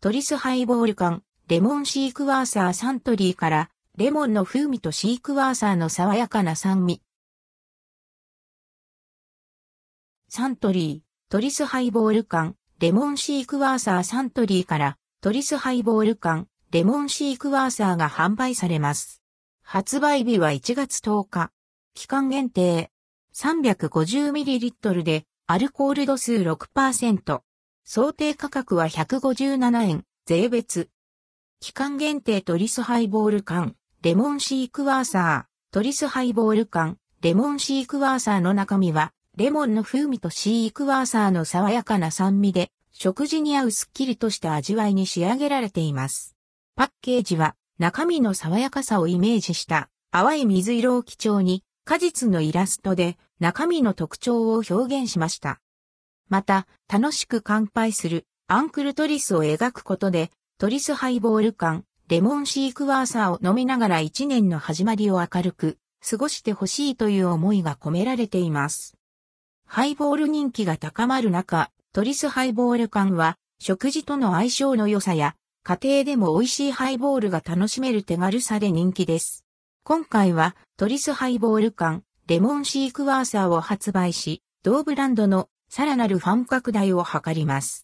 トリスハイボール缶、レモンシークワーサーサントリーから、レモンの風味とシークワーサーの爽やかな酸味。サントリー、トリスハイボール缶、レモンシークワーサーサントリーから、トリスハイボール缶、レモンシークワーサーが販売されます。発売日は1月10日。期間限定。350ml で、アルコール度数6%。想定価格は157円、税別。期間限定トリスハイボール缶、レモンシークワーサー、トリスハイボール缶、レモンシークワーサーの中身は、レモンの風味とシークワーサーの爽やかな酸味で、食事に合うすっきりとした味わいに仕上げられています。パッケージは、中身の爽やかさをイメージした、淡い水色を基調に、果実のイラストで、中身の特徴を表現しました。また、楽しく乾杯するアンクルトリスを描くことで、トリスハイボール感、レモンシークワーサーを飲みながら一年の始まりを明るく過ごしてほしいという思いが込められています。ハイボール人気が高まる中、トリスハイボール缶は食事との相性の良さや家庭でも美味しいハイボールが楽しめる手軽さで人気です。今回はトリスハイボール缶、レモンシークワーサーを発売し、同ブランドのさらなるファン拡大を図ります。